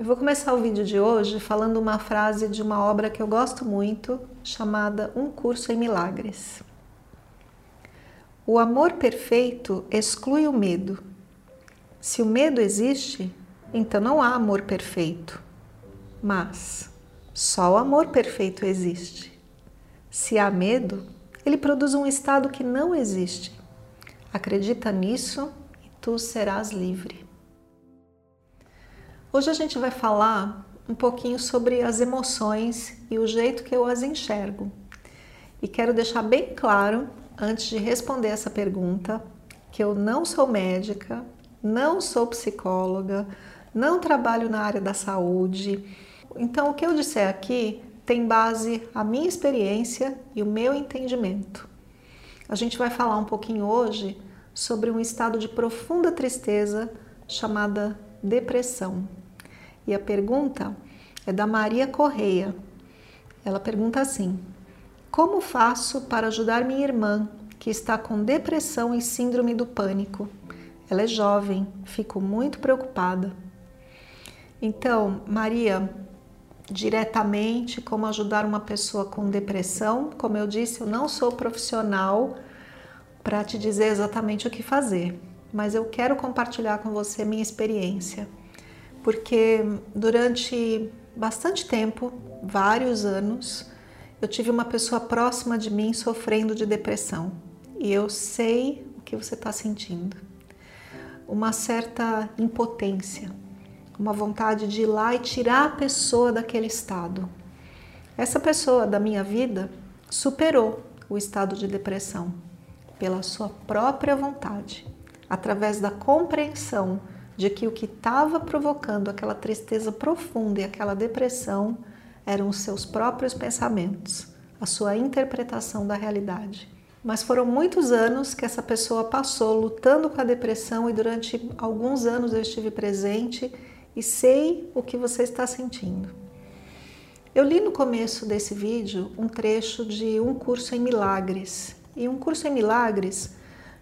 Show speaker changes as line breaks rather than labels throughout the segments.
Eu vou começar o vídeo de hoje falando uma frase de uma obra que eu gosto muito, chamada Um Curso em Milagres. O amor perfeito exclui o medo. Se o medo existe, então não há amor perfeito. Mas só o amor perfeito existe. Se há medo, ele produz um estado que não existe. Acredita nisso e tu serás livre. Hoje a gente vai falar um pouquinho sobre as emoções e o jeito que eu as enxergo. E quero deixar bem claro, antes de responder essa pergunta, que eu não sou médica, não sou psicóloga, não trabalho na área da saúde. Então, o que eu disser aqui tem base a minha experiência e o meu entendimento. A gente vai falar um pouquinho hoje sobre um estado de profunda tristeza chamada depressão. E a pergunta é da Maria Correia. Ela pergunta assim: Como faço para ajudar minha irmã que está com depressão e síndrome do pânico? Ela é jovem, fico muito preocupada. Então, Maria, diretamente como ajudar uma pessoa com depressão, como eu disse, eu não sou profissional para te dizer exatamente o que fazer, mas eu quero compartilhar com você minha experiência porque durante bastante tempo, vários anos, eu tive uma pessoa próxima de mim sofrendo de depressão e eu sei o que você está sentindo. Uma certa impotência, uma vontade de ir lá e tirar a pessoa daquele estado. Essa pessoa da minha vida superou o estado de depressão pela sua própria vontade, através da compreensão de que o que estava provocando aquela tristeza profunda e aquela depressão eram os seus próprios pensamentos, a sua interpretação da realidade. Mas foram muitos anos que essa pessoa passou lutando com a depressão e durante alguns anos eu estive presente e sei o que você está sentindo. Eu li no começo desse vídeo um trecho de Um Curso em Milagres. E Um Curso em Milagres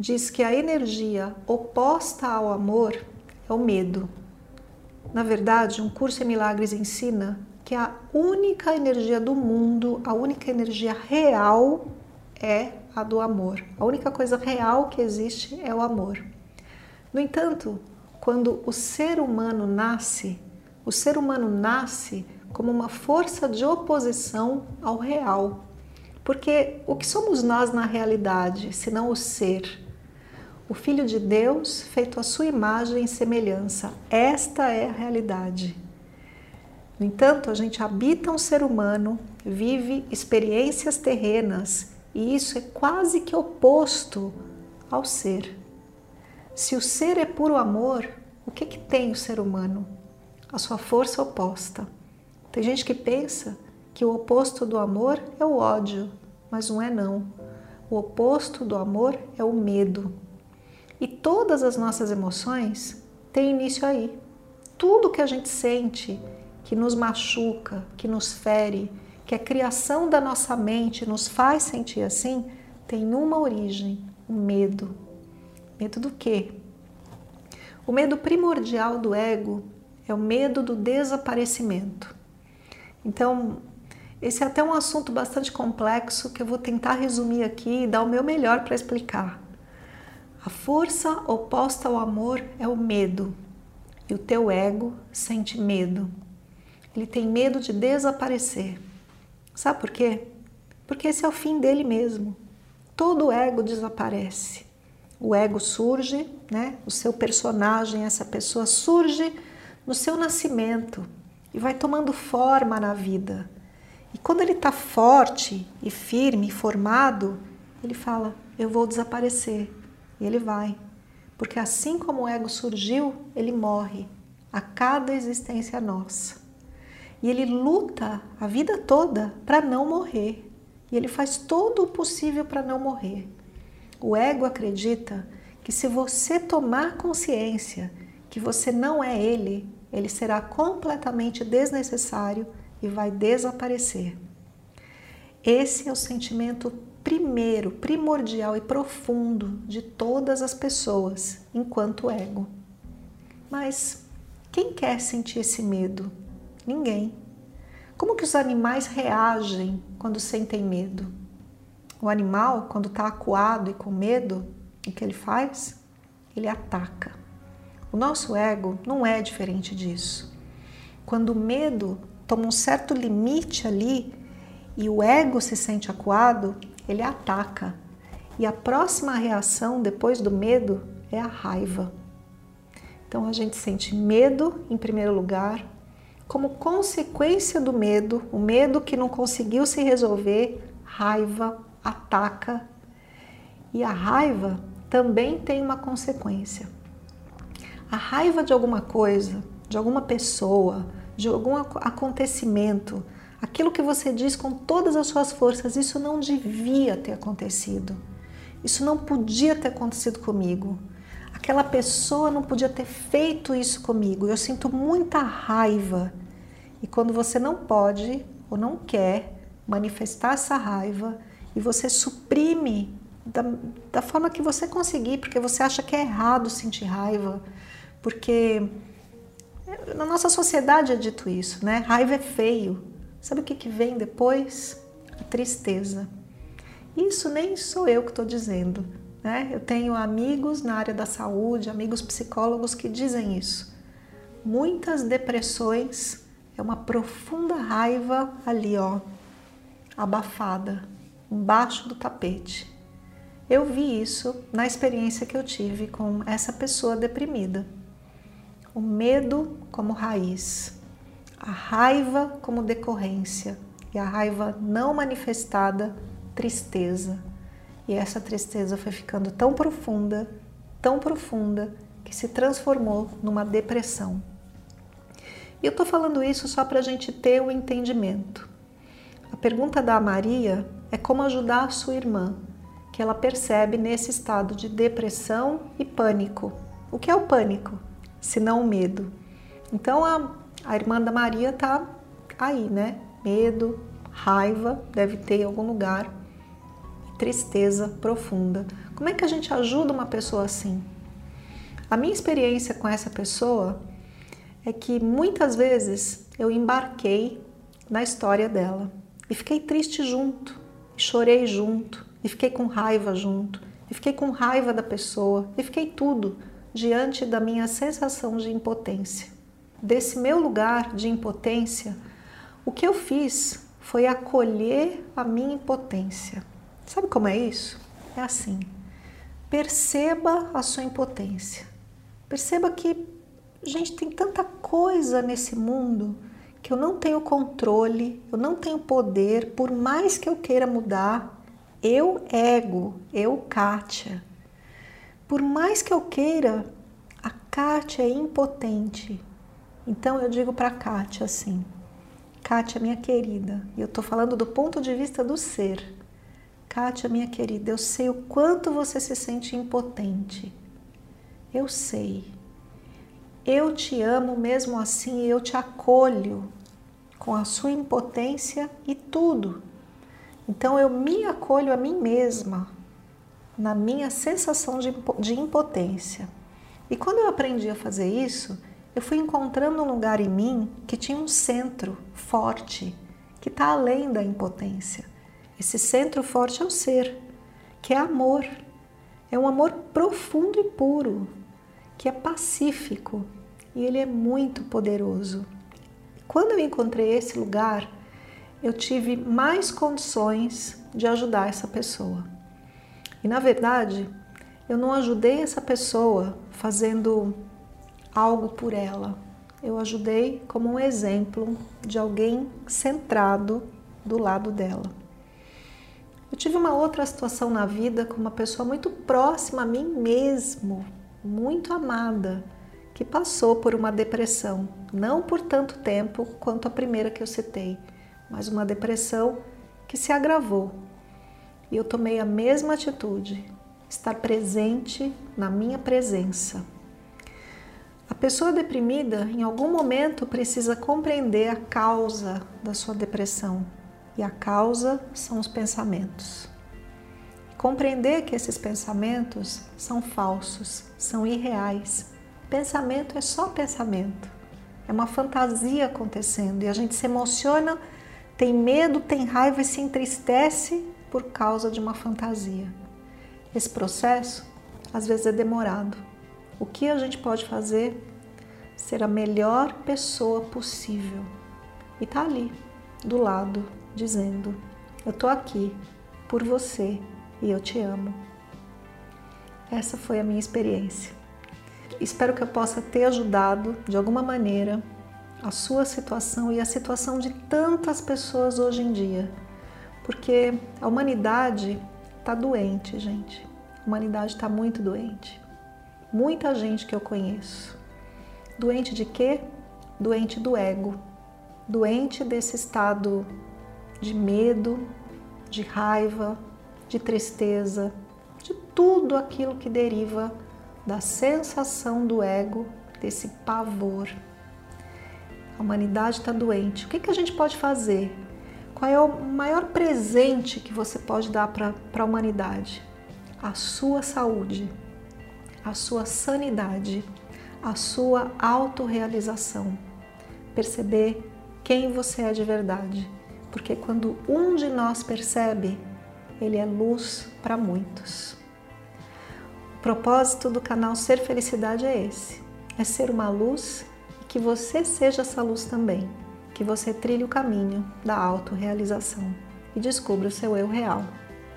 diz que a energia oposta ao amor é o medo. Na verdade, um curso em milagres ensina que a única energia do mundo, a única energia real é a do amor. A única coisa real que existe é o amor. No entanto, quando o ser humano nasce, o ser humano nasce como uma força de oposição ao real. Porque o que somos nós na realidade, se não o ser? O Filho de Deus feito à sua imagem e semelhança. Esta é a realidade. No entanto, a gente habita um ser humano, vive experiências terrenas e isso é quase que oposto ao ser. Se o ser é puro amor, o que, que tem o ser humano? A sua força oposta. Tem gente que pensa que o oposto do amor é o ódio, mas não é não. O oposto do amor é o medo. E todas as nossas emoções têm início aí. Tudo que a gente sente que nos machuca, que nos fere, que a criação da nossa mente nos faz sentir assim, tem uma origem, o medo. Medo do quê? O medo primordial do ego é o medo do desaparecimento. Então, esse é até um assunto bastante complexo que eu vou tentar resumir aqui e dar o meu melhor para explicar. A força oposta ao amor é o medo. E o teu ego sente medo. Ele tem medo de desaparecer. Sabe por quê? Porque esse é o fim dele mesmo. Todo ego desaparece. O ego surge, né? O seu personagem, essa pessoa surge no seu nascimento e vai tomando forma na vida. E quando ele está forte e firme, formado, ele fala: Eu vou desaparecer e ele vai. Porque assim como o ego surgiu, ele morre a cada existência nossa. E ele luta a vida toda para não morrer. E ele faz todo o possível para não morrer. O ego acredita que se você tomar consciência que você não é ele, ele será completamente desnecessário e vai desaparecer. Esse é o sentimento primeiro, primordial e profundo de todas as pessoas enquanto ego. Mas quem quer sentir esse medo? Ninguém. Como que os animais reagem quando sentem medo? O animal, quando está acuado e com medo, o que ele faz? Ele ataca. O nosso ego não é diferente disso. Quando o medo toma um certo limite ali e o ego se sente acuado, ele ataca. E a próxima reação depois do medo é a raiva. Então a gente sente medo em primeiro lugar, como consequência do medo, o medo que não conseguiu se resolver, raiva, ataca. E a raiva também tem uma consequência. A raiva de alguma coisa, de alguma pessoa, de algum acontecimento, aquilo que você diz com todas as suas forças, isso não devia ter acontecido. Isso não podia ter acontecido comigo. Aquela pessoa não podia ter feito isso comigo. Eu sinto muita raiva. E quando você não pode ou não quer manifestar essa raiva e você suprime da, da forma que você conseguir, porque você acha que é errado sentir raiva, porque na nossa sociedade é dito isso, né? Raiva é feio. Sabe o que, que vem depois? A tristeza. Isso nem sou eu que estou dizendo. Né? Eu tenho amigos na área da saúde, amigos psicólogos que dizem isso. Muitas depressões é uma profunda raiva ali, ó, abafada, embaixo do tapete. Eu vi isso na experiência que eu tive com essa pessoa deprimida o medo como raiz, a raiva como decorrência e a raiva não manifestada, tristeza. E essa tristeza foi ficando tão profunda, tão profunda, que se transformou numa depressão. E eu estou falando isso só para a gente ter o entendimento. A pergunta da Maria é como ajudar a sua irmã, que ela percebe nesse estado de depressão e pânico. O que é o pânico? senão o medo. Então a, a irmã da Maria tá aí, né? Medo, raiva, deve ter em algum lugar, tristeza profunda. Como é que a gente ajuda uma pessoa assim? A minha experiência com essa pessoa é que muitas vezes eu embarquei na história dela e fiquei triste junto, e chorei junto, e fiquei com raiva junto, e fiquei com raiva da pessoa, e fiquei tudo diante da minha sensação de impotência. Desse meu lugar de impotência, o que eu fiz foi acolher a minha impotência. Sabe como é isso? É assim. Perceba a sua impotência. Perceba que, gente, tem tanta coisa nesse mundo que eu não tenho controle, eu não tenho poder, por mais que eu queira mudar, eu ego, eu Kátia, por mais que eu queira, a Kátia é impotente. Então eu digo para Kátia assim: Kátia, minha querida, e eu estou falando do ponto de vista do ser. Kátia, minha querida, eu sei o quanto você se sente impotente. Eu sei. Eu te amo mesmo assim e eu te acolho com a sua impotência e tudo. Então eu me acolho a mim mesma na minha sensação de, de impotência. E quando eu aprendi a fazer isso, eu fui encontrando um lugar em mim que tinha um centro forte, que está além da impotência. Esse centro forte é o ser, que é amor. É um amor profundo e puro, que é pacífico e ele é muito poderoso. Quando eu encontrei esse lugar, eu tive mais condições de ajudar essa pessoa. E na verdade, eu não ajudei essa pessoa fazendo algo por ela. Eu ajudei como um exemplo de alguém centrado do lado dela. Eu tive uma outra situação na vida com uma pessoa muito próxima a mim mesmo, muito amada, que passou por uma depressão não por tanto tempo quanto a primeira que eu citei, mas uma depressão que se agravou. E eu tomei a mesma atitude, estar presente na minha presença. Pessoa deprimida, em algum momento, precisa compreender a causa da sua depressão. E a causa são os pensamentos. Compreender que esses pensamentos são falsos, são irreais. Pensamento é só pensamento. É uma fantasia acontecendo e a gente se emociona, tem medo, tem raiva e se entristece por causa de uma fantasia. Esse processo às vezes é demorado o que a gente pode fazer? Ser a melhor pessoa possível. E tá ali, do lado, dizendo: Eu tô aqui por você e eu te amo. Essa foi a minha experiência. Espero que eu possa ter ajudado de alguma maneira a sua situação e a situação de tantas pessoas hoje em dia, porque a humanidade está doente, gente. A humanidade está muito doente muita gente que eu conheço. Doente de quê? Doente do ego, doente desse estado de medo, de raiva, de tristeza, de tudo aquilo que deriva da sensação do ego, desse pavor. A humanidade está doente. O que, que a gente pode fazer? Qual é o maior presente que você pode dar para a humanidade? A sua saúde a sua sanidade, a sua autorrealização. Perceber quem você é de verdade, porque quando um de nós percebe, ele é luz para muitos. O propósito do canal Ser Felicidade é esse: é ser uma luz e que você seja essa luz também, que você trilhe o caminho da autorrealização e descubra o seu eu real.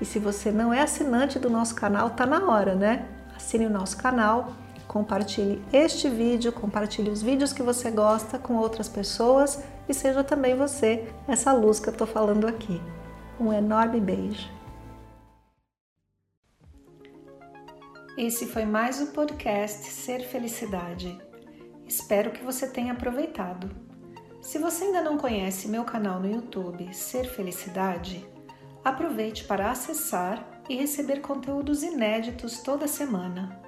E se você não é assinante do nosso canal, tá na hora, né? assine o nosso canal, compartilhe este vídeo, compartilhe os vídeos que você gosta com outras pessoas e seja também você essa luz que eu estou falando aqui. Um enorme beijo. Esse foi mais o podcast Ser Felicidade. Espero que você tenha aproveitado. Se você ainda não conhece meu canal no YouTube Ser Felicidade, aproveite para acessar e receber conteúdos inéditos toda semana.